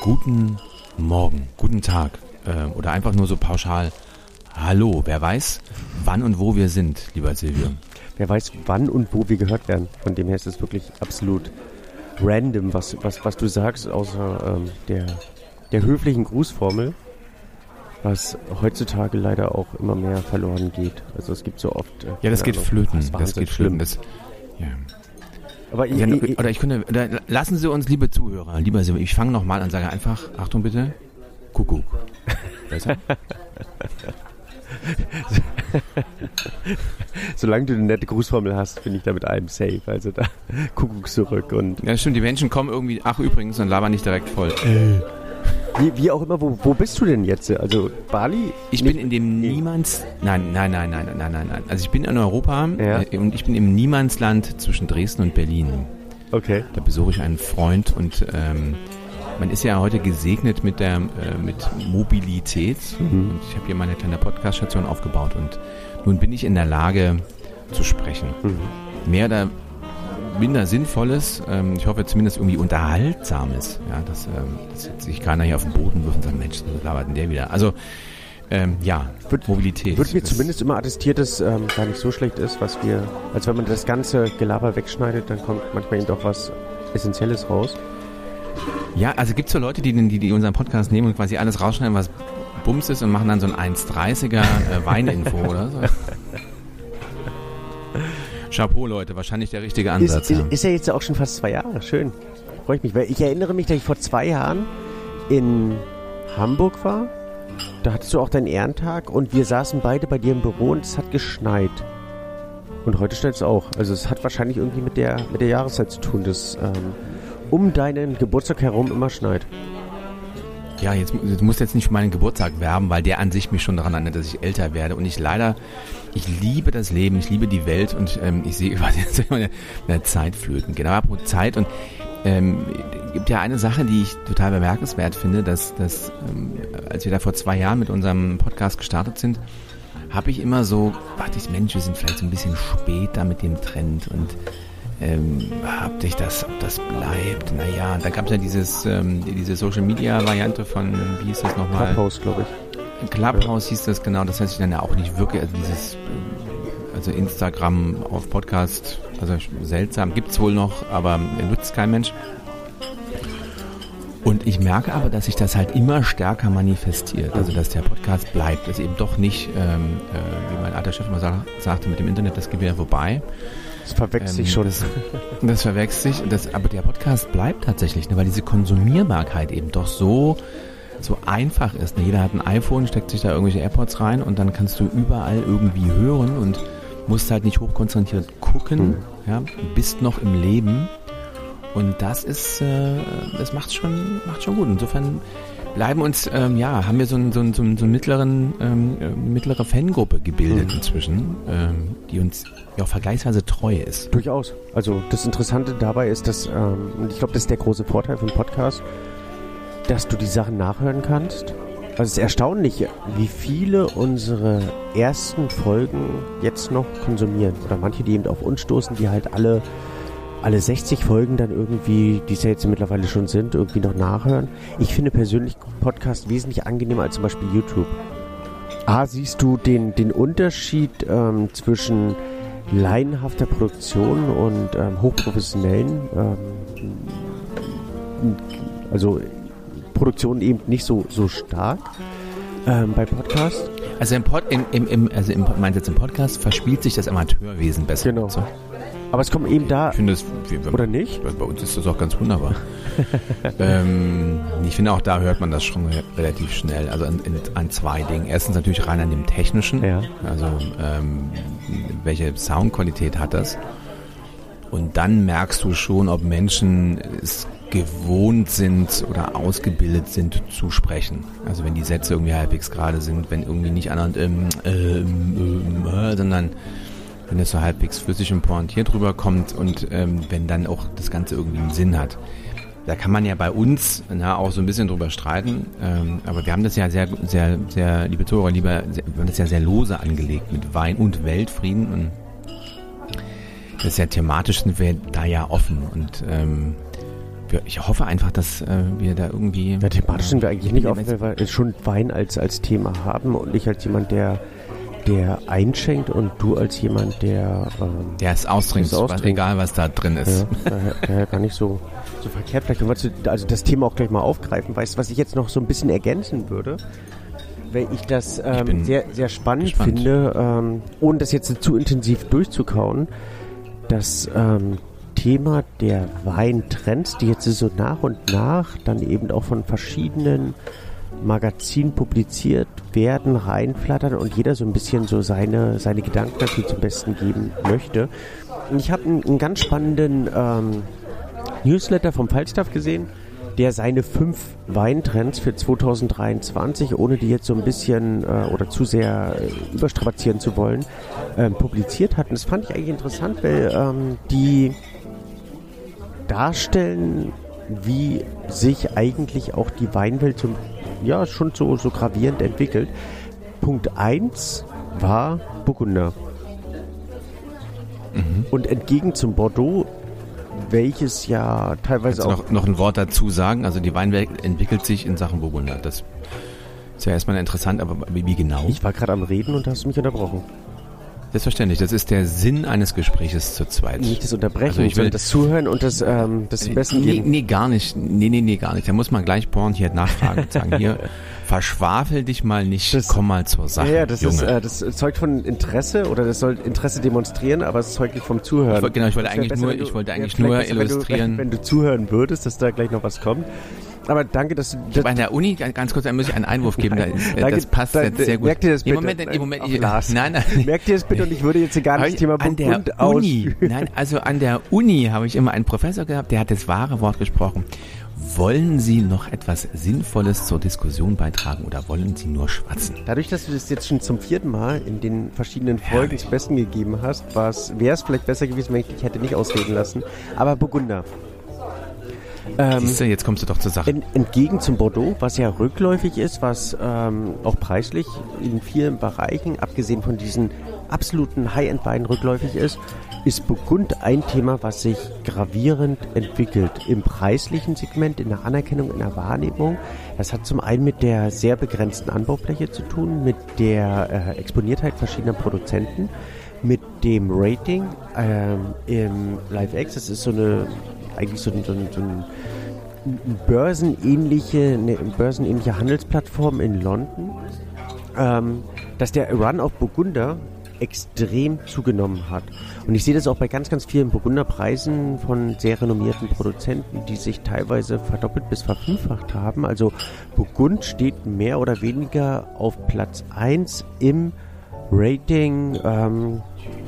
Guten Morgen, guten Tag äh, oder einfach nur so pauschal Hallo, wer weiß, wann und wo wir sind, lieber Silvio. Wer weiß, wann und wo wir gehört werden. Von dem her ist es wirklich absolut random, was, was, was du sagst, außer ähm, der, der höflichen Grußformel, was heutzutage leider auch immer mehr verloren geht. Also es gibt so oft... Äh, Ja, das geht Ahnung, flöten. das, Das geht flöten. Das, ja. Aber ich, ich, oder ich könnte, oder lassen Sie uns, liebe Zuhörer, lieber Silvio, ich fange nochmal an, sage einfach, Achtung bitte, Kuckuck. Besser? solange du eine nette Grußformel hast, bin ich da mit allem safe. Also da Kuckuck zurück und Ja, stimmt, die Menschen kommen irgendwie, ach übrigens, und labern nicht direkt voll. Wie, wie auch immer, wo, wo bist du denn jetzt? Also Bali? Ich bin in dem Niemands, nein, nein, nein, nein, nein, nein, nein. Also ich bin in Europa Ja. äh, und ich bin im Niemandsland zwischen Dresden und Berlin. Okay. Da besuche ich einen Freund und ähm, man ist ja heute gesegnet mit der äh, mit Mobilität und ich habe hier meine kleine Podcast-Station aufgebaut und nun bin ich in der Lage zu sprechen. Mehr oder minder Sinnvolles, ähm, ich hoffe zumindest irgendwie Unterhaltsames, ja, dass, ähm, dass sich keiner hier auf den Boden wirft und sagt, Mensch, was labert denn der wieder? Also ähm, ja, Wird- Mobilität. Wird mir zumindest immer attestiert, dass ähm, gar nicht so schlecht ist, was wir, als wenn man das ganze Gelaber wegschneidet, dann kommt manchmal eben doch was Essentielles raus. Ja, also gibt es so Leute, die, die, die unseren Podcast nehmen und quasi alles rausschneiden, was Bums ist und machen dann so ein 1,30er äh, Weininfo oder so. Chapeau, Leute, wahrscheinlich der richtige Ansatz. Ist, ja. ist, ist ja jetzt auch schon fast zwei Jahre. Schön. Freue ich mich. Weil ich erinnere mich, dass ich vor zwei Jahren in Hamburg war. Da hattest du auch deinen Ehrentag und wir saßen beide bei dir im Büro und es hat geschneit. Und heute schneit es auch. Also es hat wahrscheinlich irgendwie mit der, mit der Jahreszeit zu tun, dass ähm, um deinen Geburtstag herum immer schneit. Ja, jetzt, jetzt muss jetzt nicht für meinen Geburtstag werben, weil der an sich mich schon daran erinnert, dass ich älter werde. Und ich leider, ich liebe das Leben, ich liebe die Welt und ähm, ich sehe quasi jetzt immer eine, eine Zeitflöten. Genau, apropos Zeit und ähm, gibt ja eine Sache, die ich total bemerkenswert finde, dass, dass ähm, als wir da vor zwei Jahren mit unserem Podcast gestartet sind, habe ich immer so, dachte ich, Mensch, wir sind vielleicht so ein bisschen spät da mit dem Trend und ähm, ob dich das, ob das bleibt. Naja, da gab es ja dieses, ähm, diese Social Media Variante von, wie hieß das nochmal? Clubhouse, glaube ich. Clubhouse hieß das genau, das heißt ich dann ja auch nicht wirklich, also dieses, ähm, also Instagram auf Podcast, also seltsam, gibt's wohl noch, aber nutzt kein Mensch. Und ich merke aber, dass sich das halt immer stärker manifestiert, also dass der Podcast bleibt, dass eben doch nicht, ähm, äh, wie mein alter Chef immer sa sagte, mit dem Internet das Gewehr vorbei. Das verwechselt Ähm, sich schon. Das, das verwechselt sich, das, aber der Podcast bleibt tatsächlich, ne, weil diese Konsumierbarkeit eben doch so, so einfach ist. Ne? Jeder hat ein iPhone, steckt sich da irgendwelche AirPods rein und dann kannst du überall irgendwie hören und musst halt nicht hochkonzentriert gucken, Mhm. ja, bist noch im Leben. Und das ist, äh, das macht schon, macht schon gut. Insofern bleiben uns, ähm, ja, haben wir so, einen, so, einen, so, einen, einen mittleren, ähm, äh, mittlere Fangruppe gebildet Mhm. inzwischen, ähm, die uns ja auch vergleichsweise treu ist. Durchaus. Also das Interessante dabei ist, dass, ähm, und ich glaube, das ist der große Vorteil vom Podcast, dass du die Sachen nachhören kannst. Also es ist erstaunlich, wie viele unsere ersten Folgen jetzt noch konsumieren. Oder manche, die eben auf uns stoßen, die halt alle, alle 60 Folgen dann irgendwie, die es ja jetzt mittlerweile schon sind, irgendwie noch nachhören. Ich finde persönlich Podcast wesentlich angenehmer als zum Beispiel YouTube. A, siehst du den, den Unterschied ähm, zwischen laienhafter Produktion und ähm, hochprofessionellen, ähm, also Produktion eben nicht so, so stark ähm, bei Podcast. Also im, Pod, im, im, im, also im, meinst du jetzt im Podcast verspielt sich das Amateurwesen besser. Genau. So. Aber es kommen eben da, Ich finde das, wir, oder nicht? bei uns ist das auch ganz wunderbar. ähm, ich finde auch da hört man das schon re- relativ schnell. Also an, in, an zwei Dingen. Erstens natürlich rein an dem Technischen. Ja. Also ähm, welche Soundqualität hat das? Und dann merkst du schon, ob Menschen es gewohnt sind oder ausgebildet sind zu sprechen. Also wenn die Sätze irgendwie halbwegs gerade sind, wenn irgendwie nicht andauernd ähm, ähm, ähm, äh, sondern wenn es so halbwegs flüssig und pointiert rüberkommt und ähm, wenn dann auch das Ganze irgendwie einen Sinn hat. da kann man ja bei uns na, auch so ein bisschen drüber streiten, ähm, aber wir haben das ja sehr, sehr, sehr, liebe Zuhörer, lieber, wir haben das ja sehr lose angelegt mit Wein und Weltfrieden und das ist ja thematisch sind wir da ja offen und ähm, ich hoffe einfach, dass äh, wir da irgendwie. Ja, thematisch sind wir eigentlich nicht offen, weil wir schon Wein als, als Thema haben und nicht als jemand, der der einschenkt und du als jemand, der ähm, der es austrinkt, egal was da drin ist. Ja, daher, daher gar nicht so, so verkehrt. Vielleicht können wir also das Thema auch gleich mal aufgreifen. Weißt du, was ich jetzt noch so ein bisschen ergänzen würde? Weil ich das ähm, ich sehr, sehr spannend gespannt. finde, ähm, ohne das jetzt zu intensiv durchzukauen, das ähm, Thema der Weintrends, die jetzt so nach und nach dann eben auch von verschiedenen Magazinen publiziert werden, reinflattern und jeder so ein bisschen so seine, seine Gedanken dazu zum Besten geben möchte. Und ich habe einen, einen, ganz spannenden ähm, Newsletter vom Falstaff gesehen, der seine fünf Weintrends für 2023, ohne die jetzt so ein bisschen äh, oder zu sehr äh, überstrapazieren zu wollen, äh, publiziert hat. Und das fand ich eigentlich interessant, weil ähm, die darstellen, wie sich eigentlich auch die Weinwelt so, ja, schon so, so gravierend entwickelt. Punkt 1 war Burgunder. Mhm. Und entgegen zum Bordeaux welches ja teilweise Kannst auch. Noch, noch ein Wort dazu sagen? Also die Weinwelt entwickelt sich in Sachen Burgunder. Das ist ja erstmal interessant, aber wie, wie genau? Ich war gerade am Reden und hast mich unterbrochen. Selbstverständlich, das ist der Sinn eines Gespräches zu zweit. Nicht das Unterbrechen, also ich will das Zuhören und das, ähm, das nee, Besten nee, nee, gar nicht. Nee, nee, nee, gar nicht. Da muss man gleich porn hier nachfragen und sagen, hier, verschwafel dich mal nicht, das, komm mal zur Sache. Ja, das, Junge. Ist, äh, das zeugt von Interesse oder das soll Interesse demonstrieren, aber es zeugt nicht vom Zuhören. Ich wollte, genau, ich wollte eigentlich besser, nur, du, ich wollte eigentlich ja, nur illustrieren. Wenn du, wenn du zuhören würdest, dass da gleich noch was kommt. Aber danke, dass du. Das an der Uni, ganz kurz, da muss ich einen Einwurf geben. Da, ist, danke, das passt da, jetzt sehr gut. Merk dir das bitte. Im Moment, im Moment, ich, nein, nein. Merk dir das bitte und ich würde jetzt hier gar nicht das Thema an der Uni. Nein, also an der Uni habe ich immer einen Professor gehabt, der hat das wahre Wort gesprochen. Wollen Sie noch etwas Sinnvolles zur Diskussion beitragen oder wollen Sie nur schwatzen? Dadurch, dass du das jetzt schon zum vierten Mal in den verschiedenen Folgen ja. zu Besten gegeben hast, wäre es vielleicht besser gewesen, wenn ich dich hätte nicht ausreden lassen. Aber Burgunder, ähm, Siehst du, jetzt kommst du doch zur Sache. In, entgegen zum Bordeaux, was ja rückläufig ist, was ähm, auch preislich in vielen Bereichen, abgesehen von diesen absoluten High-End-Weinen rückläufig ist, ist Burgund ein Thema, was sich gravierend entwickelt im preislichen Segment, in der Anerkennung, in der Wahrnehmung. Das hat zum einen mit der sehr begrenzten Anbaufläche zu tun, mit der äh, Exponiertheit verschiedener Produzenten, mit dem Rating ähm, im LiveX. Das ist so eine eigentlich so, so, so ein börsenähnliche, eine börsenähnliche Handelsplattform in London, ähm, dass der Run auf Burgunder extrem zugenommen hat. Und ich sehe das auch bei ganz, ganz vielen Burgunderpreisen von sehr renommierten Produzenten, die sich teilweise verdoppelt bis verfünffacht haben. Also Burgund steht mehr oder weniger auf Platz 1 im Rating ähm,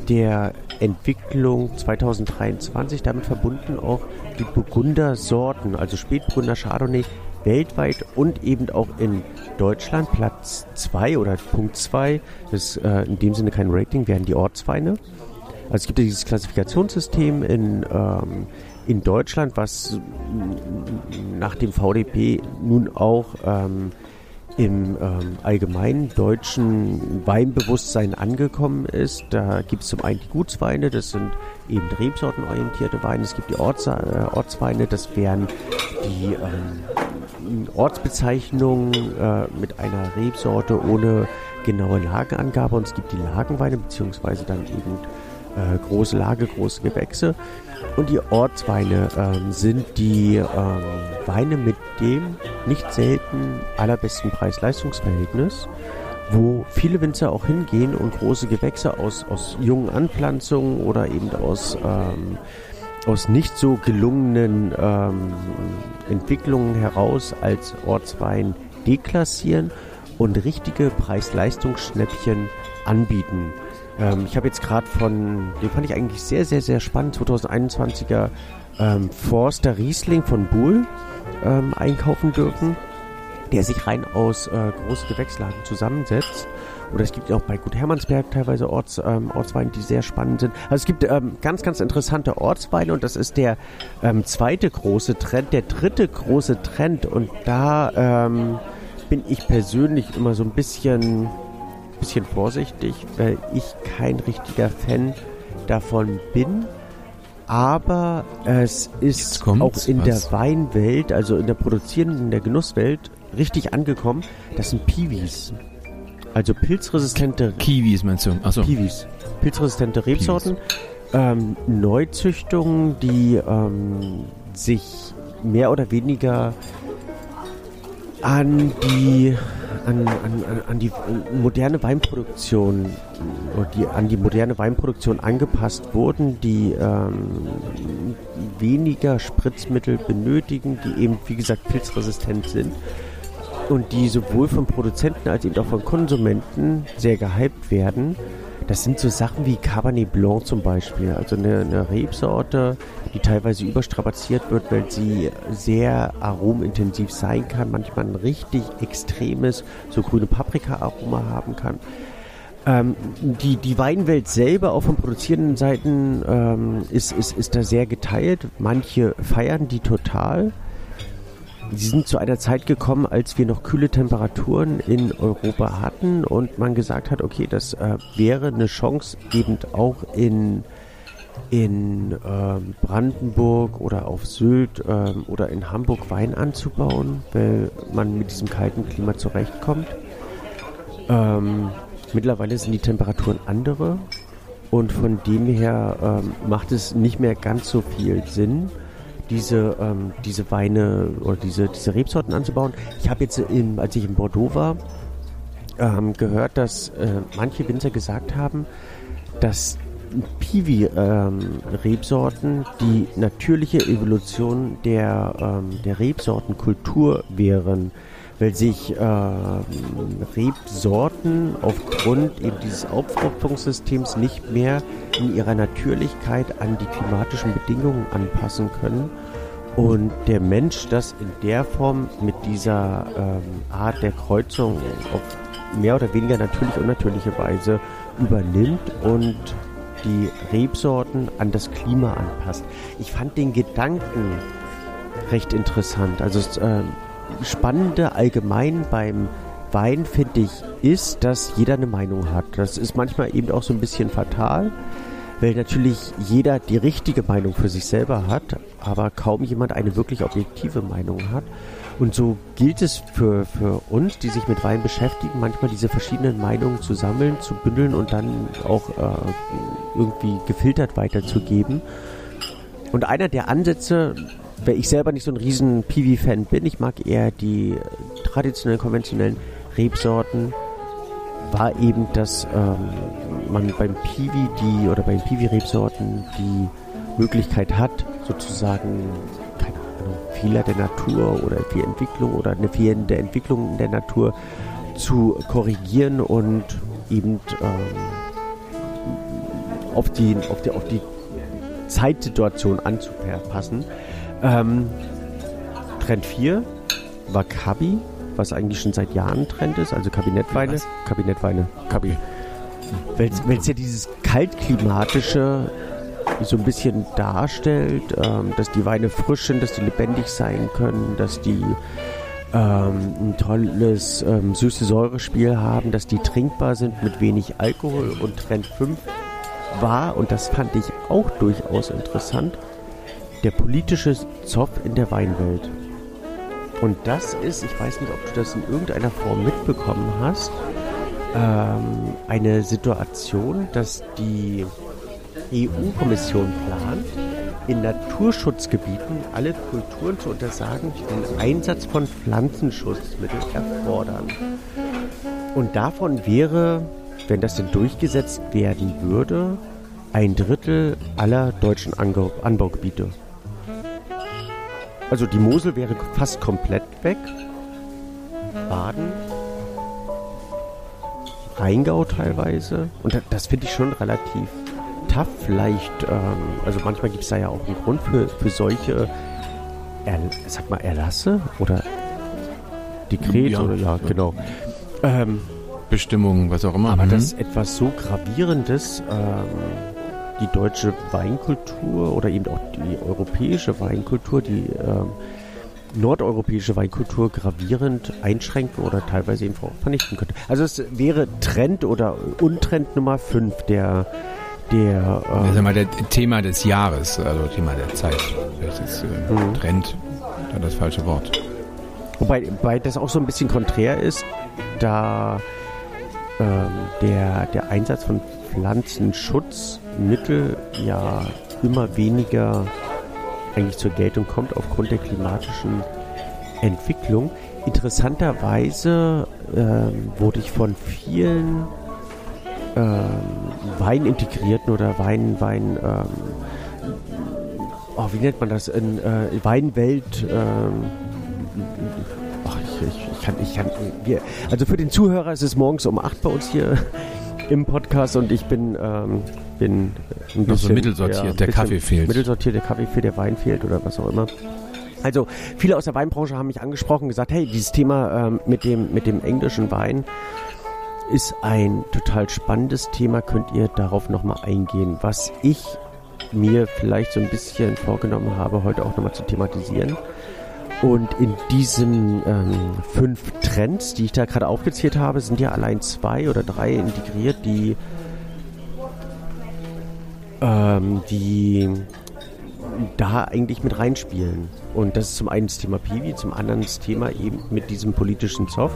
der Entwicklung 2023, damit verbunden auch die Burgunder-Sorten, also Spätburgunder Chardonnay, weltweit und eben auch in Deutschland Platz 2 oder Punkt 2, das ist äh, in dem Sinne kein Rating, wären die Ortsweine. Also es gibt ja dieses Klassifikationssystem in, ähm, in Deutschland, was nach dem VDP nun auch ähm, im ähm, allgemeinen deutschen Weinbewusstsein angekommen ist. Da gibt es zum einen die Gutsweine, das sind eben rebsortenorientierte Weine. Es gibt die Orts, äh, Ortsweine, das wären die ähm, Ortsbezeichnungen äh, mit einer Rebsorte ohne genaue Lagenangabe. Und es gibt die Lagenweine, beziehungsweise dann eben äh, große Lage, große Gewächse. Und die Ortsweine ähm, sind die ähm, Weine mit dem nicht selten allerbesten Preis-Leistungs-Verhältnis, wo viele Winzer auch hingehen und große Gewächse aus, aus jungen Anpflanzungen oder eben aus, ähm, aus nicht so gelungenen ähm, Entwicklungen heraus als Ortswein deklassieren und richtige Preis-Leistungsschnäppchen anbieten. Ähm, ich habe jetzt gerade von, den fand ich eigentlich sehr, sehr, sehr spannend, 2021er ähm, Forster Riesling von Buhl ähm, einkaufen dürfen, der sich rein aus äh, großen Gewächslagen zusammensetzt oder es gibt auch bei Gut Hermannsberg teilweise Orts, ähm, Ortsweine, die sehr spannend sind. Also es gibt ähm, ganz, ganz interessante Ortsweine und das ist der ähm, zweite große Trend. Der dritte große Trend und da ähm, bin ich persönlich immer so ein bisschen, bisschen vorsichtig, weil ich kein richtiger Fan davon bin. Aber es ist auch in was? der Weinwelt, also in der produzierenden, in der Genusswelt, richtig angekommen. Das sind Piwis. Also pilzresistente. Kiwis meinst du? Achso. Piwis. Pilzresistente Rebsorten. Ähm, Neuzüchtungen, die ähm, sich mehr oder weniger an die, an, an, an die moderne Weinproduktion die an die moderne Weinproduktion angepasst wurden, die ähm, weniger Spritzmittel benötigen, die eben wie gesagt pilzresistent sind und die sowohl von Produzenten als eben auch von Konsumenten sehr gehypt werden. Das sind so Sachen wie Cabernet Blanc zum Beispiel, also eine, eine Rebsorte, die teilweise überstrapaziert wird, weil sie sehr aromintensiv sein kann, manchmal ein richtig extremes, so grüne Paprika-Aroma haben kann. Ähm, die, die Weinwelt selber, auch von produzierenden Seiten, ähm, ist, ist, ist da sehr geteilt. Manche feiern die total. Sie sind zu einer Zeit gekommen, als wir noch kühle Temperaturen in Europa hatten und man gesagt hat, okay, das äh, wäre eine Chance, eben auch in, in ähm, Brandenburg oder auf Sylt ähm, oder in Hamburg Wein anzubauen, weil man mit diesem kalten Klima zurechtkommt. Ähm, mittlerweile sind die Temperaturen andere und von dem her ähm, macht es nicht mehr ganz so viel Sinn diese, ähm, diese Weine oder diese, diese Rebsorten anzubauen. Ich habe jetzt, in, als ich in Bordeaux war, ähm, gehört, dass äh, manche Winzer gesagt haben, dass Piwi-Rebsorten ähm, die natürliche Evolution der, ähm, der Rebsortenkultur wären weil sich äh, Rebsorten aufgrund eben dieses Aufopferungssystems nicht mehr in ihrer Natürlichkeit an die klimatischen Bedingungen anpassen können und der Mensch das in der Form mit dieser ähm, Art der Kreuzung auf mehr oder weniger natürlich unnatürliche Weise übernimmt und die Rebsorten an das Klima anpasst. Ich fand den Gedanken recht interessant. Also es, äh, Spannende allgemein beim Wein, finde ich, ist, dass jeder eine Meinung hat. Das ist manchmal eben auch so ein bisschen fatal, weil natürlich jeder die richtige Meinung für sich selber hat, aber kaum jemand eine wirklich objektive Meinung hat. Und so gilt es für, für uns, die sich mit Wein beschäftigen, manchmal diese verschiedenen Meinungen zu sammeln, zu bündeln und dann auch äh, irgendwie gefiltert weiterzugeben. Und einer der Ansätze, weil ich selber nicht so ein riesen Piwi-Fan bin, ich mag eher die traditionellen, konventionellen Rebsorten, war eben, dass ähm, man beim Piwi die oder bei den Piwi-Rebsorten die Möglichkeit hat, sozusagen, keine Ahnung, Fehler der Natur oder Entwicklung oder eine fehlende Entwicklung in der Natur zu korrigieren und eben ähm, auf, die, auf, die, auf die Zeitsituation anzupassen. Ähm, Trend 4 war Kabi, was eigentlich schon seit Jahren Trend ist, also Kabinettweine. Was? Kabinettweine, Kabi. Weil es ja dieses kaltklimatische so ein bisschen darstellt, ähm, dass die Weine frisch sind, dass die lebendig sein können, dass die ähm, ein tolles ähm, süße Säurespiel haben, dass die trinkbar sind mit wenig Alkohol und Trend 5 war, und das fand ich auch durchaus interessant, der politische Zoff in der Weinwelt. Und das ist, ich weiß nicht, ob du das in irgendeiner Form mitbekommen hast, ähm, eine Situation, dass die EU-Kommission plant, in Naturschutzgebieten alle Kulturen zu untersagen, die den Einsatz von Pflanzenschutzmitteln erfordern. Und davon wäre, wenn das denn durchgesetzt werden würde, ein Drittel aller deutschen Anbaugebiete. Also die Mosel wäre fast komplett weg. Baden. Rheingau teilweise. Und das finde ich schon relativ tough. Vielleicht, ähm, also manchmal gibt es da ja auch einen Grund für, für solche, er, sag mal, Erlasse oder Dekret ja, oder ja, genau. Ähm, Bestimmung, was auch immer. Aber Mhm. dass etwas so Gravierendes ähm, die deutsche Weinkultur oder eben auch die europäische Weinkultur, die ähm, nordeuropäische Weinkultur gravierend einschränken oder teilweise eben auch vernichten könnte. Also es wäre Trend oder Untrend Nummer 5 der der Das ist ähm, mal der Thema des Jahres, also Thema der Zeit. Vielleicht ist äh, Mhm. Trend da das falsche Wort. Wobei, wobei das auch so ein bisschen konträr ist, da ähm, der, der Einsatz von Pflanzenschutzmittel ja immer weniger eigentlich zur Geltung kommt aufgrund der klimatischen Entwicklung. Interessanterweise ähm, wurde ich von vielen ähm, Weinintegrierten oder Wein, Wein, ähm, oh, wie nennt man das, in äh, Weinwelt, ähm, ich, ich, ich kann, ich kann, wir, also für den Zuhörer ist es morgens um 8 bei uns hier im Podcast und ich bin, ähm, bin ein Noch so mittelsortiert, ein der bisschen Kaffee fehlt. Mittelsortiert, der Kaffee fehlt, der Wein fehlt oder was auch immer. Also viele aus der Weinbranche haben mich angesprochen und gesagt, hey, dieses Thema ähm, mit, dem, mit dem englischen Wein ist ein total spannendes Thema. Könnt ihr darauf nochmal eingehen? Was ich mir vielleicht so ein bisschen vorgenommen habe, heute auch nochmal zu thematisieren. Und in diesen ähm, fünf Trends, die ich da gerade aufgezählt habe, sind ja allein zwei oder drei integriert, die, ähm, die da eigentlich mit reinspielen. Und das ist zum einen das Thema Piwi, zum anderen das Thema eben mit diesem politischen Zoff.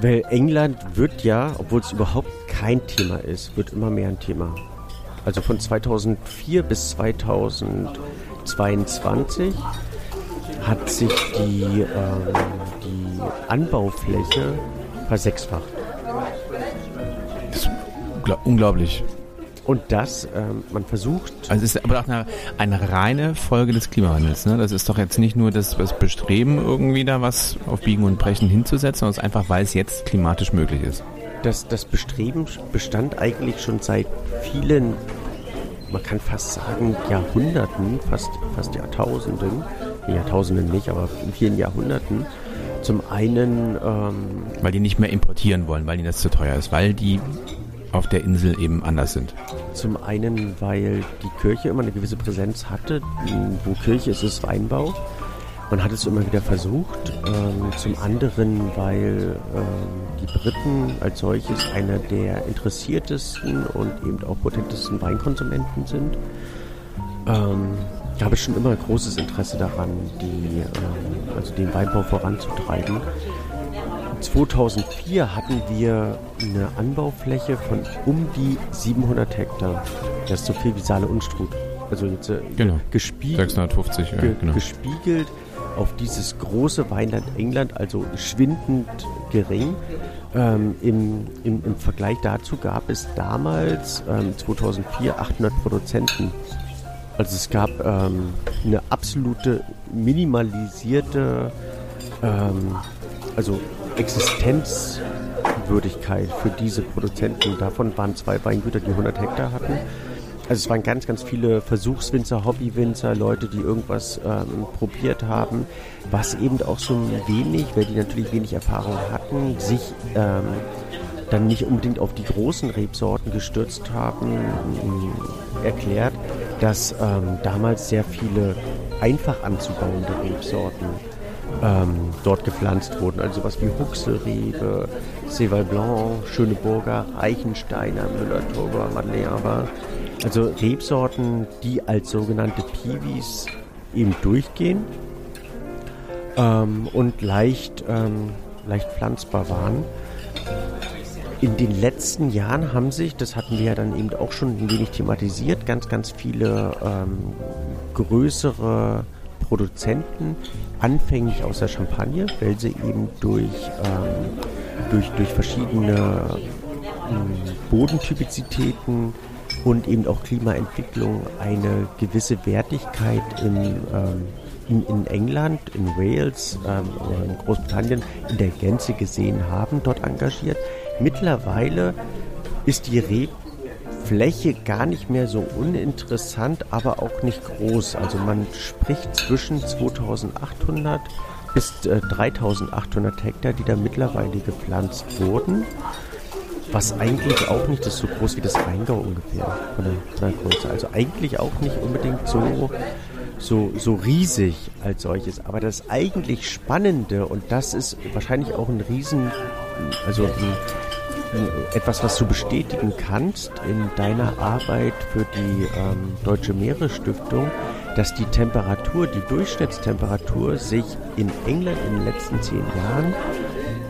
Weil England wird ja, obwohl es überhaupt kein Thema ist, wird immer mehr ein Thema. Also von 2004 bis 2022 hat sich die, ähm, die Anbaufläche versechsfacht. Das ist ungla- unglaublich. Und das, ähm, man versucht, Also es ist aber auch eine, eine reine Folge des Klimawandels. Ne? Das ist doch jetzt nicht nur das, das Bestreben, irgendwie da was auf Biegen und Brechen hinzusetzen, sondern es ist einfach, weil es jetzt klimatisch möglich ist. das, das Bestreben bestand eigentlich schon seit vielen, man kann fast sagen, Jahrhunderten, fast, fast Jahrtausenden, Jahrtausenden nicht, aber in vielen Jahrhunderten. Zum einen, ähm, Weil die nicht mehr importieren wollen, weil ihnen das zu teuer ist, weil die auf der Insel eben anders sind. zum einen, weil die Kirche immer eine gewisse Präsenz hatte. Wo Kirche ist, ist Weinbau. Man hat es immer wieder versucht. Ähm, zum anderen, weil ähm, die Briten als solches einer der interessiertesten und eben auch potentesten Weinkonsumenten sind. Ähm, gab es schon immer großes Interesse daran, die, ähm, also den Weinbau voranzutreiben. 2004 hatten wir eine Anbaufläche von um die 700 Hektar. Das ist so viel wie Saale Unstrut. Also jetzt äh, Genau. gespiegelt, 650, ja, ge genau. gespiegelt auf dieses große Weinland England, also schwindend gering. Ähm, im, im, Im Vergleich dazu gab es damals, ähm, 2004, 800 Produzenten. Also es gab ähm, eine absolute minimalisierte, ähm, also Existenzwürdigkeit für diese Produzenten. Davon waren zwei Weingüter, die 100 Hektar hatten. Also es waren ganz, ganz viele Versuchswinzer, Hobbywinzer, Leute, die irgendwas ähm, probiert haben, was eben auch so wenig, weil die natürlich wenig Erfahrung hatten, sich ähm, dann nicht unbedingt auf die großen Rebsorten gestürzt haben, mh, erklärt, dass ähm, damals sehr viele einfach anzubauende Rebsorten ähm, dort gepflanzt wurden. Also sowas wie Huxelrebe, Cheval Blanc, Schöneburger, Eichensteiner, Müller-Turber, Madeleine Also Rebsorten, die als sogenannte Piwis eben durchgehen ähm, und leicht, ähm, leicht pflanzbar waren. In den letzten Jahren haben sich, das hatten wir ja dann eben auch schon ein wenig thematisiert, ganz, ganz viele ähm, größere Produzenten, anfänglich aus der Champagne, weil sie eben durch, ähm, durch, durch verschiedene ähm, Bodentypizitäten und eben auch Klimaentwicklung eine gewisse Wertigkeit in, ähm, in, in England, in Wales, ähm, in Großbritannien in der Gänze gesehen haben, dort engagiert. Mittlerweile ist die Rebfläche gar nicht mehr so uninteressant, aber auch nicht groß. Also man spricht zwischen 2800 bis äh, 3800 Hektar, die da mittlerweile gepflanzt wurden. Was eigentlich auch nicht, ist so groß wie das Rheingau ungefähr von der, von der Größe. Also eigentlich auch nicht unbedingt so, so, so riesig als solches. Aber das eigentlich Spannende, und das ist wahrscheinlich auch ein Riesen, also ein, etwas, was du bestätigen kannst in deiner Arbeit für die ähm, Deutsche Meeresstiftung, dass die Temperatur, die Durchschnittstemperatur sich in England in den letzten zehn Jahren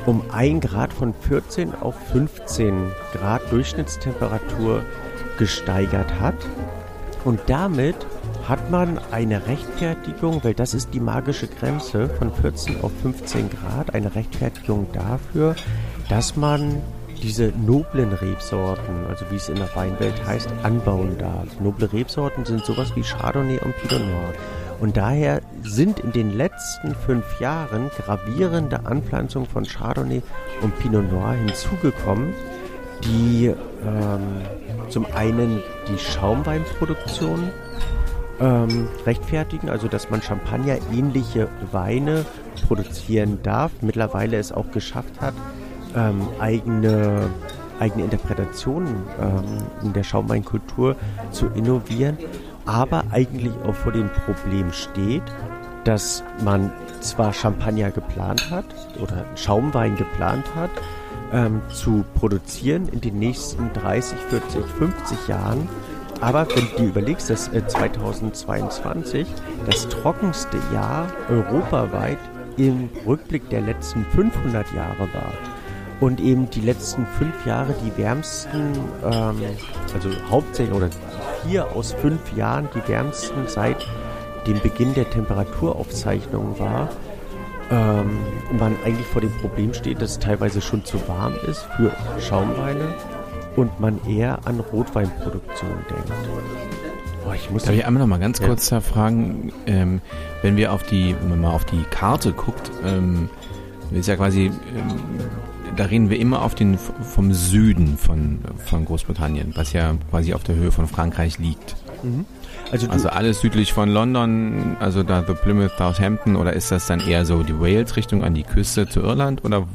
um ein Grad von 14 auf 15 Grad Durchschnittstemperatur gesteigert hat. Und damit hat man eine Rechtfertigung, weil das ist die magische Grenze von 14 auf 15 Grad, eine Rechtfertigung dafür, dass man diese noblen Rebsorten, also wie es in der Weinwelt heißt, anbauen darf. Noble Rebsorten sind sowas wie Chardonnay und Pinot Noir. Und daher sind in den letzten fünf Jahren gravierende Anpflanzungen von Chardonnay und Pinot Noir hinzugekommen, die ähm, zum einen die Schaumweinproduktion ähm, rechtfertigen, also dass man Champagner ähnliche Weine produzieren darf, mittlerweile es auch geschafft hat, ähm, eigene, eigene Interpretationen ähm, in der Schaumweinkultur zu innovieren, aber eigentlich auch vor dem Problem steht, dass man zwar Champagner geplant hat oder Schaumwein geplant hat, ähm, zu produzieren in den nächsten 30, 40, 50 Jahren. Aber wenn du dir überlegst, dass äh, 2022 das trockenste Jahr europaweit im Rückblick der letzten 500 Jahre war und eben die letzten fünf Jahre die wärmsten, ähm, also hauptsächlich oder vier aus fünf Jahren die wärmsten seit dem Beginn der Temperaturaufzeichnung war, ähm, man eigentlich vor dem Problem steht, dass es teilweise schon zu warm ist für Schaumweine und man eher an Rotweinproduktion denkt. Oh, ich muss Darf ich einmal noch mal ganz ja. kurz da fragen, ähm, wenn wir auf die, wenn man mal auf die Karte guckt, ähm, ist ja quasi ähm, da reden wir immer auf den, vom Süden von, von Großbritannien, was ja quasi auf der Höhe von Frankreich liegt. Mhm. Also, also, alles südlich von London, also da the Plymouth, Southampton, oder ist das dann eher so die Wales-Richtung an die Küste zu Irland? Oder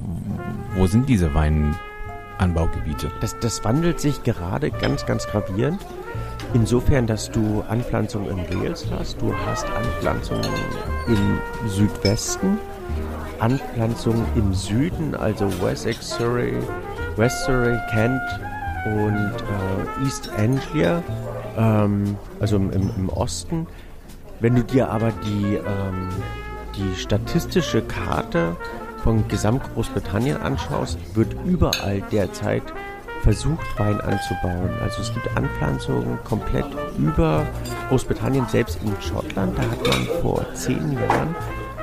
wo sind diese Weinanbaugebiete? Das, das wandelt sich gerade ganz, ganz gravierend. Insofern, dass du Anpflanzungen in Wales hast, du hast Anpflanzungen im Südwesten, Anpflanzungen im Süden, also Wessex, Surrey, West Surrey, Kent und äh, East Anglia, ähm, also im, im, Osten. Wenn du dir aber die, ähm, die statistische Karte von Gesamtgroßbritannien anschaust, wird überall derzeit versucht, Wein anzubauen. Also es gibt Anpflanzungen komplett über Großbritannien, selbst in Schottland. Da hat man vor zehn Jahren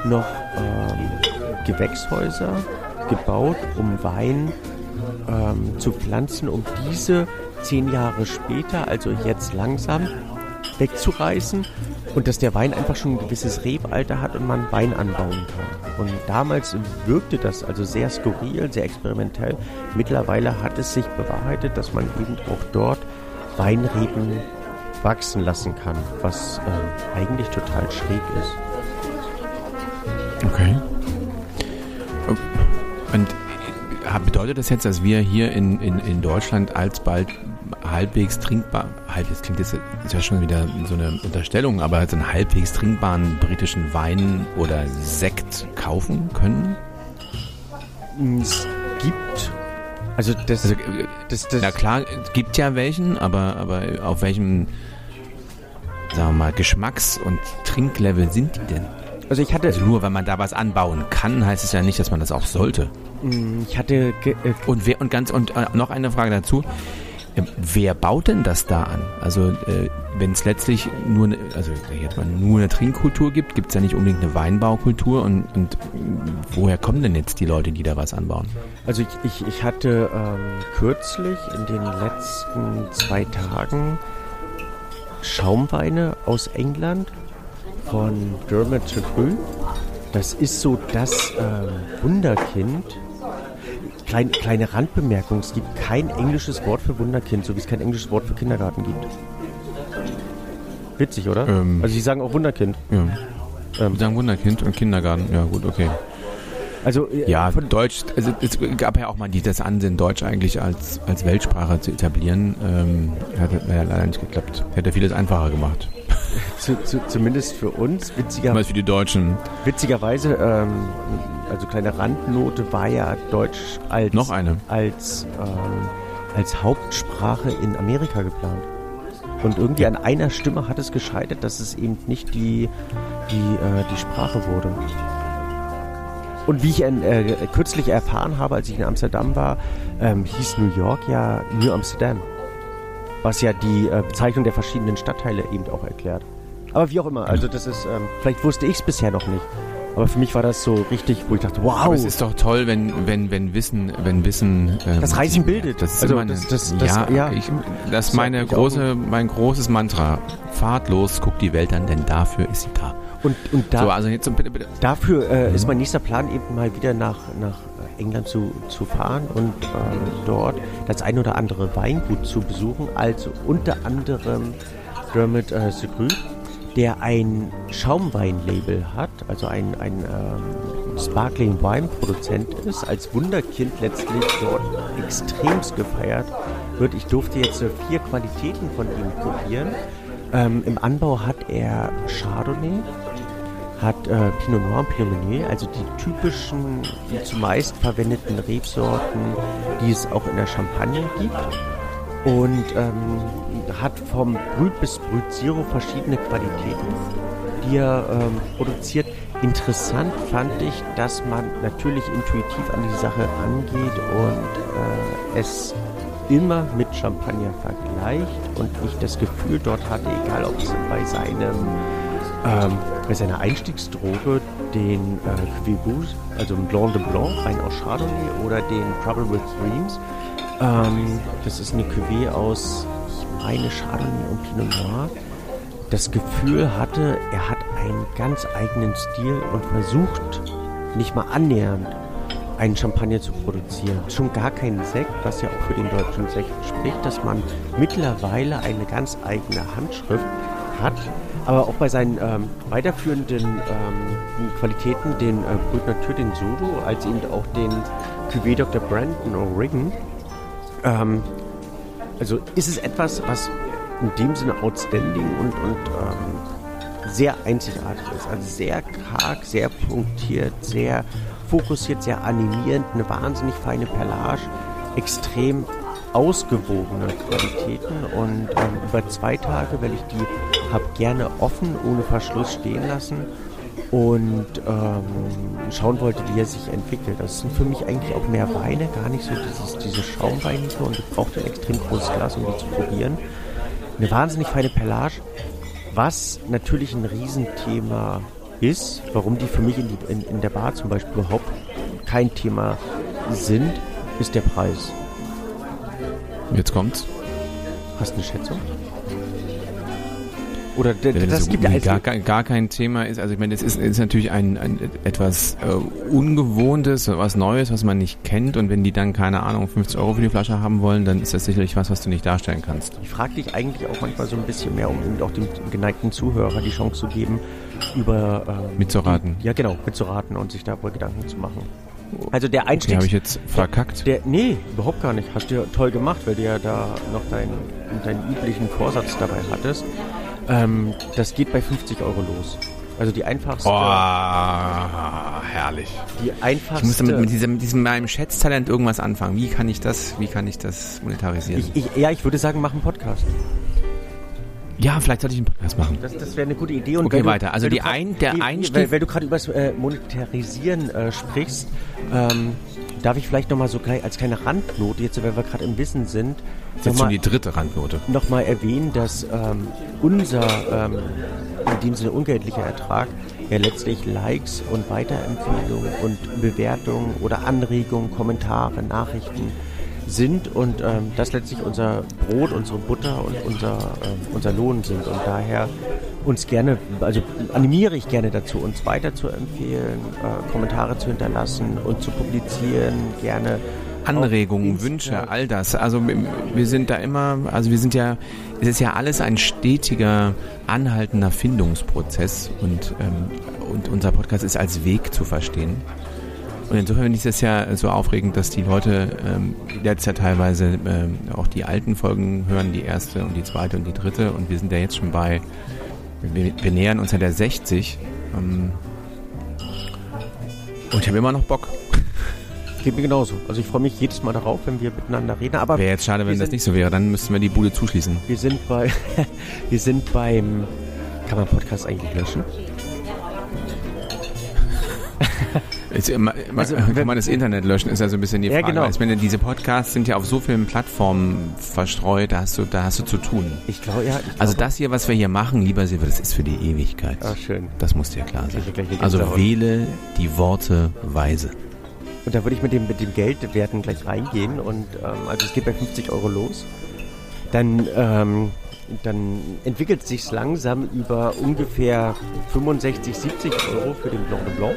noch ähm, Gewächshäuser gebaut, um Wein ähm, zu pflanzen, um diese zehn Jahre später, also jetzt langsam, wegzureißen und dass der Wein einfach schon ein gewisses Rebalter hat und man Wein anbauen kann. Und damals wirkte das also sehr skurril, sehr experimentell. Mittlerweile hat es sich bewahrheitet, dass man eben auch dort Weinreben wachsen lassen kann, was äh, eigentlich total schräg ist. Okay. Und äh, bedeutet das jetzt, dass wir hier in, in, in Deutschland alsbald halbwegs trinkbar, halbwegs klingt jetzt ist ja schon wieder so eine Unterstellung, aber also einen halbwegs trinkbaren britischen Wein oder Sekt kaufen können? Es gibt also das, also, das, das Na klar, es gibt ja welchen, aber, aber auf welchem sagen wir mal, Geschmacks- und Trinklevel sind die denn? Also ich hatte. Also nur weil man da was anbauen kann, heißt es ja nicht, dass man das auch sollte. Mm, ich hatte. Äh, und wer und ganz und äh, noch eine Frage dazu. Äh, wer baut denn das da an? Also äh, wenn es letztlich nur, ne, also jetzt mal nur eine Trinkkultur gibt, gibt es ja nicht unbedingt eine Weinbaukultur und, und woher kommen denn jetzt die Leute, die da was anbauen? Also ich, ich, ich hatte ähm, kürzlich in den letzten zwei Tagen Schaumweine aus England von Dermot Chagrue. Das ist so das äh, Wunderkind. Kleine, kleine Randbemerkung, es gibt kein englisches Wort für Wunderkind, so wie es kein englisches Wort für Kindergarten gibt. Witzig, oder? Ähm, also sie sagen auch Wunderkind. Ja. Ähm, sagen Wunderkind und Kindergarten, ja gut, okay. Also äh, ja, Deutsch, also es gab ja auch mal die, das Ansinnen, Deutsch eigentlich als, als Weltsprache zu etablieren. Ähm, hat ja leider nicht geklappt. Hätte vieles einfacher gemacht. Zu, zu, zumindest für uns, witzigerweise. für die Deutschen. Witzigerweise, ähm, also kleine Randnote war ja Deutsch als, Noch eine. als, ähm, als Hauptsprache in Amerika geplant. Und irgendwie an einer Stimme hat es gescheitert, dass es eben nicht die, die, äh, die Sprache wurde. Und wie ich äh, kürzlich erfahren habe, als ich in Amsterdam war, ähm, hieß New York ja New Amsterdam. Was ja die äh, Bezeichnung der verschiedenen Stadtteile eben auch erklärt. Aber wie auch immer, also das ist, ähm, vielleicht wusste ich es bisher noch nicht. Aber für mich war das so richtig, wo ich dachte, wow. Aber es ist doch toll, wenn, wenn, wenn Wissen, wenn Wissen. Ähm, das Reisen bildet. Das ist also meine, das, das, das, ja, ja. Ich, das ist meine große, mein großes Mantra. Fahrt los, guckt die Welt an, denn dafür ist sie da. Und, und da, so, also jetzt, bitte, bitte. dafür äh, mhm. ist mein nächster Plan eben mal wieder nach, nach England zu, zu fahren und äh, dort das ein oder andere Weingut zu besuchen. Also unter anderem Dermot äh, Segru, der ein Schaumweinlabel hat, also ein, ein ähm, Sparkling Wine Produzent ist, als Wunderkind letztlich dort extremst gefeiert wird. Ich durfte jetzt äh, vier Qualitäten von ihm probieren. Ähm, Im Anbau hat er Chardonnay, hat äh, Pinot Noir und Pinot Meunier, also die typischen, die zumeist verwendeten Rebsorten, die es auch in der Champagne gibt. Und ähm, hat vom Brüt bis Brüt Zero verschiedene Qualitäten, die er ähm, produziert. Interessant fand ich, dass man natürlich intuitiv an die Sache angeht und äh, es immer mit Champagner vergleicht und ich das Gefühl dort hatte, egal ob es bei seinem ähm, bei seiner Einstiegsdroge den äh, Cuvée also ein Blanc de Blanc, rein aus Chardonnay, oder den Trouble with Dreams. Ähm, das ist eine Cuvée aus, ich meine, Chardonnay und Pinot Noir. Das Gefühl hatte, er hat einen ganz eigenen Stil und versucht, nicht mal annähernd einen Champagner zu produzieren. Schon gar keinen Sekt, was ja auch für den deutschen Sekt spricht, dass man mittlerweile eine ganz eigene Handschrift hat aber auch bei seinen ähm, weiterführenden ähm, Qualitäten, den äh, Brütner Tür, den Sodo, als eben auch den Cuvée Dr. Brandon O'Rigan, ähm, also ist es etwas, was in dem Sinne outstanding und, und ähm, sehr einzigartig ist. Also sehr karg, sehr punktiert, sehr fokussiert, sehr animierend, eine wahnsinnig feine Perlage, extrem ausgewogene Qualitäten und ähm, über zwei Tage werde ich die habe gerne offen, ohne Verschluss stehen lassen und ähm, schauen wollte, wie er sich entwickelt. Das sind für mich eigentlich auch mehr Weine, gar nicht so dieses, diese Schaumweinige und ich brauchte ein extrem großes Glas, um die zu probieren. Eine wahnsinnig feine Perlage, was natürlich ein Riesenthema ist, warum die für mich in, die, in, in der Bar zum Beispiel überhaupt kein Thema sind, ist der Preis. Jetzt kommt's. Hast du eine Schätzung? Oder das, das so gibt ja gar, gar, gar kein Thema ist. Also ich meine, das ist, ist natürlich ein, ein etwas äh, Ungewohntes, was Neues, was man nicht kennt. Und wenn die dann, keine Ahnung, 50 Euro für die Flasche haben wollen, dann ist das sicherlich was, was du nicht darstellen kannst. Ich frage dich eigentlich auch manchmal so ein bisschen mehr, um eben auch dem geneigten Zuhörer die Chance zu geben, über... Ähm, mitzuraten. Die, ja genau, mitzuraten und sich darüber Gedanken zu machen. Also der Einstieg. Okay, habe ich jetzt verkackt? Der, nee, überhaupt gar nicht. Hast du ja toll gemacht, weil du ja da noch deinen, deinen üblichen Vorsatz dabei hattest. Ähm, das geht bei 50 Euro los. Also die einfachste. Oh, herrlich. Die einfachste. Ich muss damit mit diesem, diesem meinem Schätztalent irgendwas anfangen. Wie kann ich das, wie kann ich das monetarisieren? Ich, ich, ja, ich würde sagen, mach einen Podcast. Ja, vielleicht sollte ich einen Podcast machen. Das, das wäre eine gute Idee. Und okay, du, weiter. Also die ein, der Einstieg... Weil, weil du gerade über das äh, Monetarisieren äh, sprichst, ähm, darf ich vielleicht nochmal so als kleine Randnote, jetzt weil wir gerade im Wissen sind... Jetzt schon die dritte Randnote. Nochmal erwähnen, dass ähm, unser, ähm, in dem Sinne ungeltlicher Ertrag, ja letztlich Likes und Weiterempfehlungen und Bewertungen oder Anregungen, Kommentare, Nachrichten sind und ähm, das letztlich unser Brot, unsere Butter und unser, ähm, unser Lohn sind. Und daher uns gerne, also animiere ich gerne dazu, uns weiter zu empfehlen, äh, Kommentare zu hinterlassen und zu publizieren, gerne Anregungen, Wünsche, all das. Also wir sind da immer, also wir sind ja, es ist ja alles ein stetiger, anhaltender Findungsprozess und, ähm, und unser Podcast ist als Weg zu verstehen. Und insofern finde ich das ja so aufregend, dass die Leute ähm, jetzt ja teilweise ähm, auch die alten Folgen hören, die erste und die zweite und die dritte. Und wir sind ja jetzt schon bei, wir, wir nähern uns ja der 60. Ähm, und ich habe immer noch Bock. Geht mir genauso. Also ich freue mich jedes Mal darauf, wenn wir miteinander reden. Aber wäre jetzt schade, wenn das nicht so wäre. Dann müssten wir die Bude zuschließen. Wir sind bei, wir sind beim, kann man Podcast eigentlich löschen? Jetzt, also, kann man das Internet löschen, ist also ein bisschen die Frage. Ja, genau. Ich meine, diese Podcasts sind ja auf so vielen Plattformen verstreut, da hast du, da hast du zu tun. Ich glaube, ja. Ich glaub, also das hier, was wir hier machen, lieber Silber, das ist für die Ewigkeit. Ah, schön. Das muss dir klar sein. Also wähle die Worte weise. Und da würde ich mit dem, mit dem Geldwerten gleich reingehen und ähm, also es geht bei 50 Euro los. Dann ähm, dann entwickelt es sich langsam über ungefähr 65, 70 Euro für den Blanc de Blanc.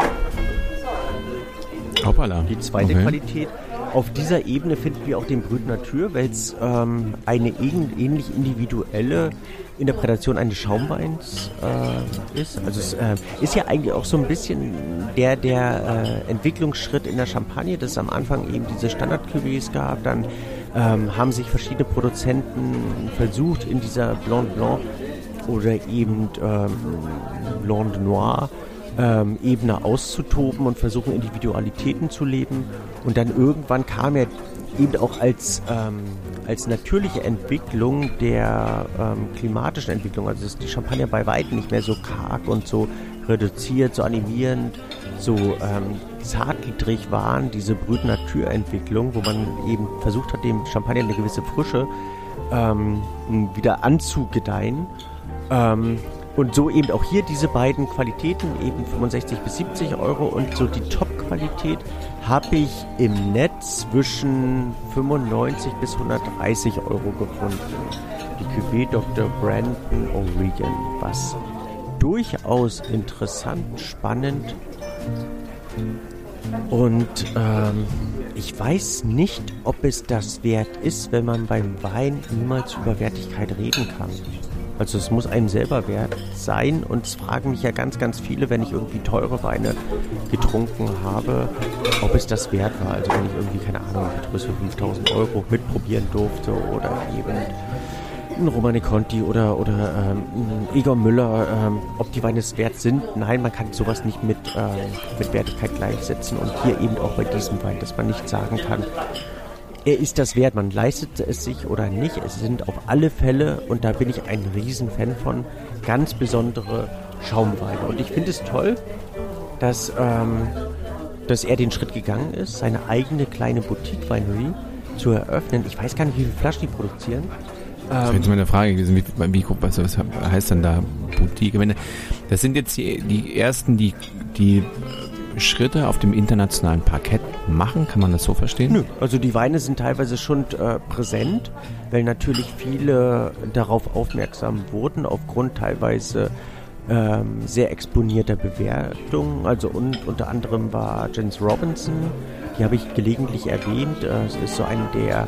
Hoppala. Die zweite okay. Qualität. Auf dieser Ebene finden wir auch den Brüt Natur, weil es ähm, eine ähnlich individuelle Interpretation eines Schaumweins äh, ist. Also es äh, ist ja eigentlich auch so ein bisschen der, der äh, Entwicklungsschritt in der Champagne, dass es am Anfang eben diese standard gab, dann ähm, haben sich verschiedene Produzenten versucht in dieser Blanc Blanc oder eben ähm, Blanc Noir ähm, Ebene auszutoben und versuchen Individualitäten zu leben. Und dann irgendwann kam er eben auch als, ähm, als natürliche Entwicklung der ähm, klimatischen Entwicklung. Also ist die Champagner bei weitem nicht mehr so karg und so reduziert, so animierend, so ähm, zartgliedrig waren, diese Brüt Naturentwicklung, wo man eben versucht hat, dem Champagner eine gewisse Frische ähm, wieder anzugedeihen. Ähm, und so eben auch hier diese beiden Qualitäten, eben 65 bis 70 Euro und so die Top-Qualität habe ich im Netz zwischen 95 bis 130 Euro gefunden. Die Cuvée Dr. Brandon O'Regan, was durchaus interessant, spannend und ähm, ich weiß nicht, ob es das wert ist, wenn man beim Wein niemals über Wertigkeit reden kann. Also es muss einem selber wert sein und es fragen mich ja ganz, ganz viele, wenn ich irgendwie teure Weine getrunken habe, ob es das wert war. Also wenn ich irgendwie, keine Ahnung, etwas für 5000 Euro mitprobieren durfte oder eben ein Romane Conti oder, oder ähm, Igor Müller, ähm, ob die Weine es wert sind. Nein, man kann sowas nicht mit, ähm, mit Wertigkeit gleichsetzen und hier eben auch bei diesem Wein, dass man nicht sagen kann, er ist das wert, man leistet es sich oder nicht. Es sind auf alle Fälle, und da bin ich ein Riesenfan von, ganz besondere Schaumweine. Und ich finde es toll, dass, ähm, dass er den Schritt gegangen ist, seine eigene kleine Boutique-Winery zu eröffnen. Ich weiß gar nicht, wie viele Flaschen die produzieren. Das wäre jetzt meine Frage gewesen, wie, wie, was, was heißt denn da Boutique? Das sind jetzt die, die ersten, die, die Schritte auf dem internationalen Parkett machen? Kann man das so verstehen? Nö, also die Weine sind teilweise schon äh, präsent, weil natürlich viele darauf aufmerksam wurden, aufgrund teilweise ähm, sehr exponierter Bewertungen. Also und, unter anderem war Jens Robinson, die habe ich gelegentlich erwähnt. Äh, ist so eine der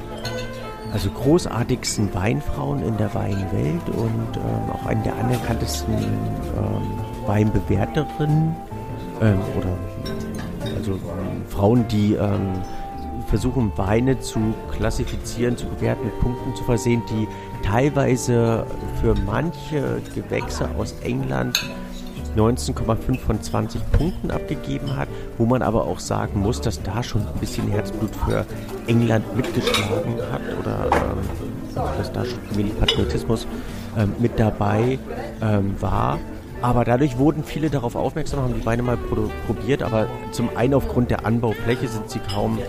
also großartigsten Weinfrauen in der Weinwelt und ähm, auch eine der anerkanntesten ähm, Weinbewerterinnen ähm, oder also Frauen, die ähm, versuchen Weine zu klassifizieren, zu bewerten, mit Punkten zu versehen, die teilweise für manche Gewächse aus England 19,5 von 20 Punkten abgegeben hat, wo man aber auch sagen muss, dass da schon ein bisschen Herzblut für England mitgeschlagen hat oder ähm, dass da schon wenig Patriotismus ähm, mit dabei ähm, war. Aber dadurch wurden viele darauf aufmerksam, haben die Weine mal probiert, aber zum einen aufgrund der Anbaufläche sind sie kaum,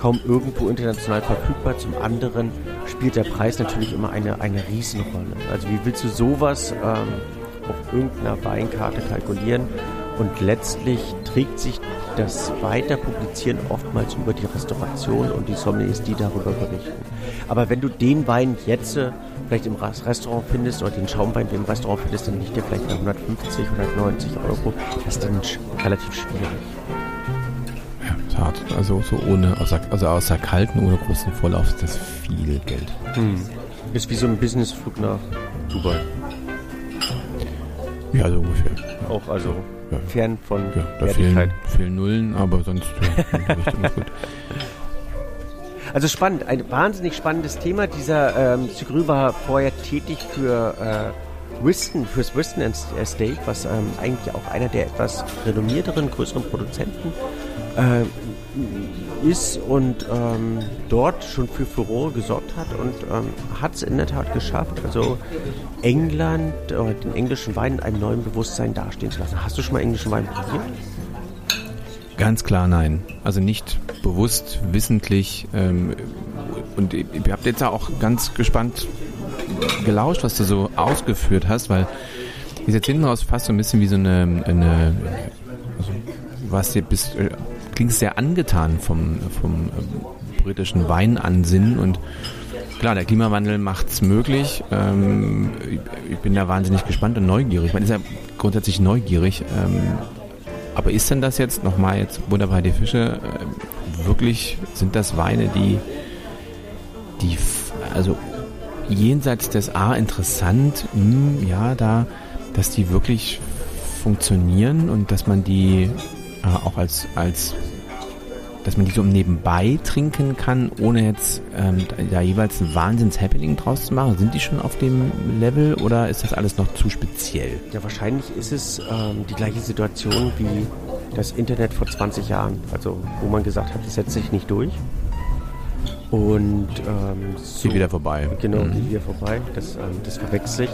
kaum irgendwo international verfügbar, zum anderen spielt der Preis natürlich immer eine, eine Riesenrolle. Also wie willst du sowas ähm, auf irgendeiner Weinkarte kalkulieren? Und letztlich trägt sich das Weiterpublizieren oftmals über die Restauration und die Sommeliers, die darüber berichten. Aber wenn du den Wein jetzt äh, vielleicht im Restaurant findest oder den Schaumwein im Restaurant findest, dann liegt der vielleicht bei 150, 190 Euro. Das ist dann relativ schwierig. Ja, Tat. Also so ohne, also außer kalten, ohne großen Vorlauf ist das viel Geld. Hm. Ist wie so ein Businessflug nach Dubai. Ja, so ungefähr. Auch also ja. fern von ja, da fehlen, fehlen, Nullen, aber sonst ja, gut. Also spannend, ein wahnsinnig spannendes Thema. Dieser ähm, Zygrü war vorher tätig für äh, Whiston, fürs Whiston Estate, was ähm, eigentlich auch einer der etwas renommierteren, größeren Produzenten äh, ist und ähm, dort schon für Furore gesorgt hat und ähm, hat es in der Tat geschafft, also England äh, den englischen Wein in einem neuen Bewusstsein dastehen zu lassen. Hast du schon mal englischen Wein probiert? Ganz klar nein. Also nicht bewusst, wissentlich. Ähm, und ich habe jetzt auch ganz gespannt gelauscht, was du so ausgeführt hast, weil ist jetzt hinten raus fast so ein bisschen wie so eine, eine also, was dir bis klingt sehr angetan vom, vom äh, britischen Weinansinnen und klar, der Klimawandel macht es möglich. Ähm, ich, ich, bin da wahnsinnig gespannt und neugierig. Man ist ja grundsätzlich neugierig. Ähm, aber ist denn das jetzt, nochmal jetzt wunderbar die Fische, äh, wirklich, sind das Weine, die, die, also jenseits des A interessant, mh, hm, ja, da, dass die wirklich funktionieren und dass man die äh, auch als, als dass man die so nebenbei trinken kann, ohne jetzt ähm, da jeweils ein Wahnsinns-Happening draus zu machen? Sind die schon auf dem Level oder ist das alles noch zu speziell? Ja, wahrscheinlich ist es ähm, die gleiche Situation wie das Internet vor 20 Jahren. Also, wo man gesagt hat, es setzt sich nicht durch. Und ähm, so, geht wieder vorbei. Genau, mhm. geht wieder vorbei. Das, ähm, das verwechselt sich.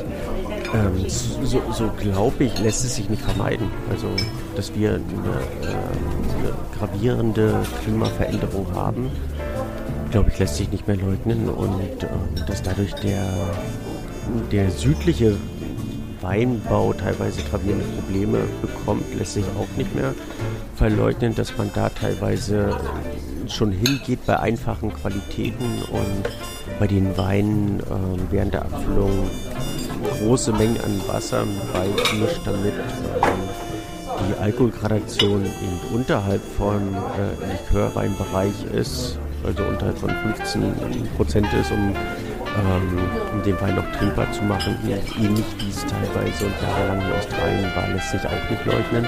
Ähm, so, so glaube ich, lässt es sich nicht vermeiden. Also, dass wir eine, äh, eine gravierende Klimaveränderung haben, glaube ich, lässt sich nicht mehr leugnen. Und ähm, dass dadurch der, der südliche Weinbau teilweise gravierende Probleme bekommt, lässt sich auch nicht mehr verleugnen, dass man da teilweise schon hingeht bei einfachen Qualitäten und bei den Weinen äh, während der Abfüllung große Mengen an Wasser beimischt, damit ähm, die Alkoholgradation eben unterhalb von äh, Likörweinbereich ist, also unterhalb von 15 Prozent ist, um, ähm, den Wein noch trinkbar zu machen. Ähnlich wie es teilweise und jahrelang in Australien war, lässt sich auch nicht leugnen.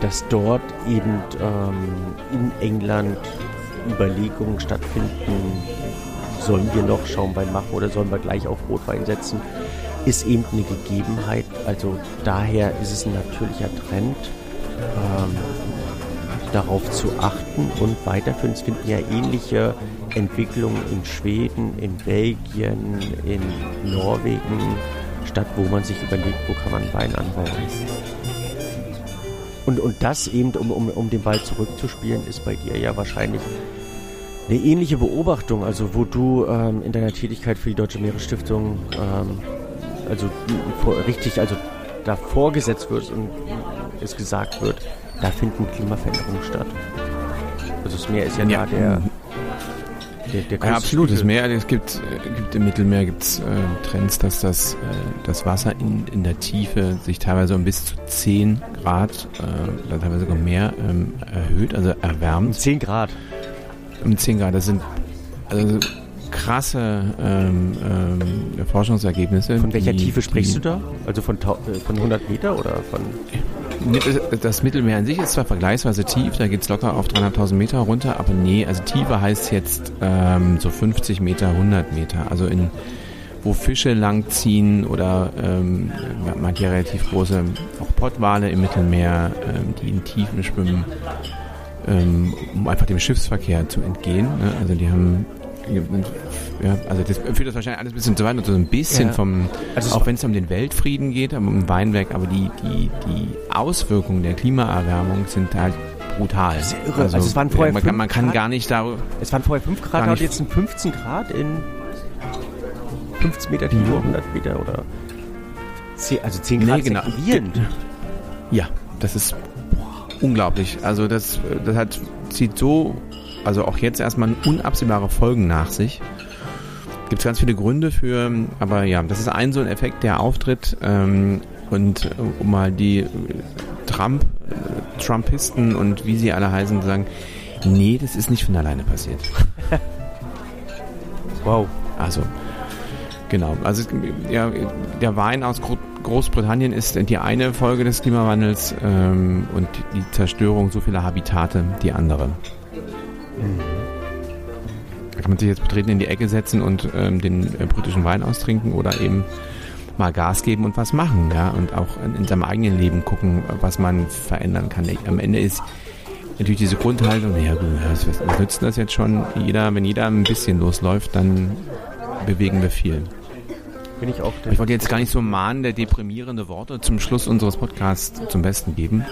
Dass dort eben ähm, in England Überlegungen stattfinden, sollen wir noch Schaumwein machen oder sollen wir gleich auf Rotwein setzen, ist eben eine Gegebenheit. Also daher ist es ein natürlicher Trend, ähm, darauf zu achten und weiterführen. Es finden ja ähnliche Entwicklungen in Schweden, in Belgien, in Norwegen statt, wo man sich überlegt, wo kann man Wein anbauen. Und, und das eben, um, um, um den Ball zurückzuspielen, ist bei dir ja wahrscheinlich eine ähnliche Beobachtung, also wo du ähm, in deiner Tätigkeit für die Deutsche Meeresstiftung ähm, also vor, richtig, also da vorgesetzt wird und es gesagt wird, da finden Klimaveränderungen statt. Also das Meer ist ja, ja. da der, der, der ja, absolut. Das Meer, es gibt, gibt im Mittelmeer gibt's äh, Trends, dass das, äh, das Wasser in, in der Tiefe sich teilweise um bis zu 10 Grad, äh, oder teilweise sogar mehr ähm, erhöht, also erwärmt. 10 Grad? um 10 Grad. Das sind also krasse ähm, ähm, Forschungsergebnisse. Von welcher die, Tiefe sprichst die, du da? Also von, äh, von 100 Meter oder von... Das Mittelmeer an sich ist zwar vergleichsweise tief, da geht es locker auf 300.000 Meter runter, aber nee, also Tiefe heißt jetzt ähm, so 50 Meter, 100 Meter. Also in wo Fische langziehen oder ähm, manche relativ große auch Pottwale im Mittelmeer, ähm, die in Tiefen schwimmen ähm, um einfach dem Schiffsverkehr zu entgehen. Ne? Also die haben ja, also das führt das wahrscheinlich alles ein bisschen zu weit und so ein bisschen ja. vom, also auch wenn es um den Weltfrieden geht, um Weinberg, aber die, die, die Auswirkungen der Klimaerwärmung sind halt brutal. Das ist irre. Also, also es waren vorher man, kann, man kann gar nicht darüber. Es waren vorher 5 Grad und jetzt sind 15 Grad in 15 Meter Tiefe, 100 mhm. Meter oder 10, also 10 Grad nee, genau. Ja, das ist unglaublich. Also das, das hat, zieht so, also auch jetzt erstmal unabsehbare Folgen nach sich. Gibt es ganz viele Gründe für, aber ja, das ist ein so ein Effekt, der auftritt. Ähm, und um mal die Trump Trumpisten und wie sie alle heißen, sagen, nee, das ist nicht von alleine passiert. wow. Also, genau. Also, ja, der Wein aus Großbritannien ist die eine Folge des Klimawandels ähm, und die Zerstörung so vieler Habitate die andere. Mhm. Da kann man sich jetzt betreten in die Ecke setzen und ähm, den äh, britischen Wein austrinken oder eben mal Gas geben und was machen, ja, und auch in, in seinem eigenen Leben gucken, was man verändern kann. Am Ende ist natürlich diese Grundhaltung, ja gut, was, was nützt das jetzt schon? Jeder, wenn jeder ein bisschen losläuft, dann bewegen wir viel. Bin ich auch. Ich wollte jetzt gar nicht so mahnende, deprimierende Worte zum Schluss unseres Podcasts zum Besten geben.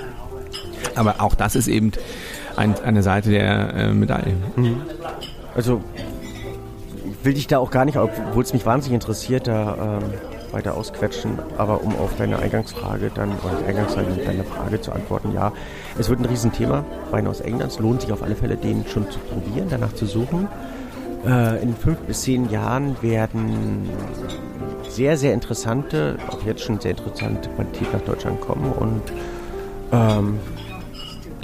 Aber auch das ist eben ein, eine Seite der äh, Medaille. Mhm. Also will dich da auch gar nicht, obwohl es mich wahnsinnig interessiert, da ähm, weiter ausquetschen. Aber um auf deine Eingangsfrage dann, oder Eingangsfrage deine Frage zu antworten, ja, es wird ein Riesenthema. Wein aus England. Es lohnt sich auf alle Fälle, den schon zu probieren, danach zu suchen. Äh, in fünf bis zehn Jahren werden sehr, sehr interessante, auch jetzt schon sehr interessante Qualität nach Deutschland kommen und ähm,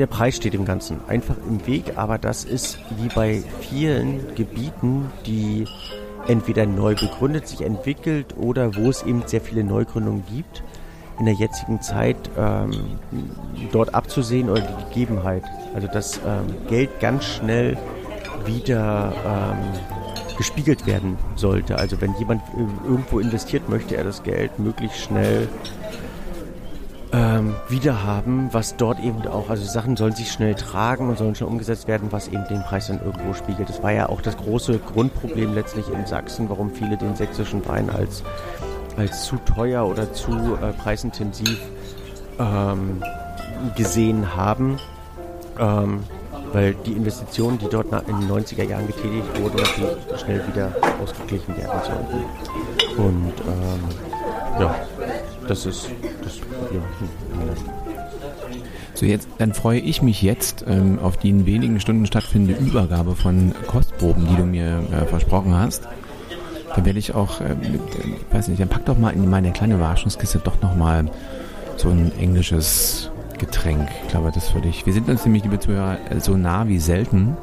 der Preis steht dem Ganzen einfach im Weg, aber das ist wie bei vielen Gebieten, die entweder neu begründet, sich entwickelt oder wo es eben sehr viele Neugründungen gibt, in der jetzigen Zeit ähm, dort abzusehen oder die Gegebenheit. Also dass ähm, Geld ganz schnell wieder ähm, gespiegelt werden sollte. Also wenn jemand irgendwo investiert, möchte er das Geld möglichst schnell ähm, wiederhaben, was dort eben auch, also Sachen sollen sich schnell tragen und sollen schnell umgesetzt werden, was eben den Preis dann irgendwo spiegelt. Das war ja auch das große Grundproblem letztlich in Sachsen, warum viele den sächsischen Wein als, als zu teuer oder zu äh, preisintensiv ähm, gesehen haben. Ähm, weil die Investitionen, die dort in den 90er Jahren getätigt wurden, natürlich schnell wieder ausgeglichen werden sollten. Und ähm, ja, das ist das Problem. So, jetzt, dann freue ich mich jetzt ähm, auf die in wenigen Stunden stattfindende Übergabe von Kostproben, die du mir äh, versprochen hast. Dann werde ich auch, äh, äh, weiß nicht, dann pack doch mal in meine kleine Überraschungskiste doch nochmal so ein englisches Getränk. Ich glaube, das würde ich. Wir sind uns nämlich, liebe Zuhörer, so nah wie selten.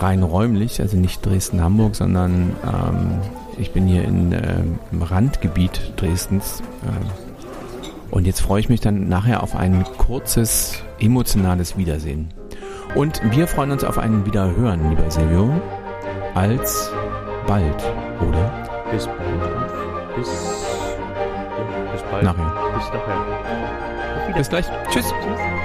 Rein räumlich, also nicht Dresden-Hamburg, sondern ähm, ich bin hier in, äh, im Randgebiet Dresdens. Äh, und jetzt freue ich mich dann nachher auf ein kurzes, emotionales Wiedersehen. Und wir freuen uns auf ein Wiederhören, lieber Silvio. Als bald, oder? Bis bald. Bis, ja, bis bald. Nachher. Bis nachher. Bis gleich. Tschüss. Tschüss.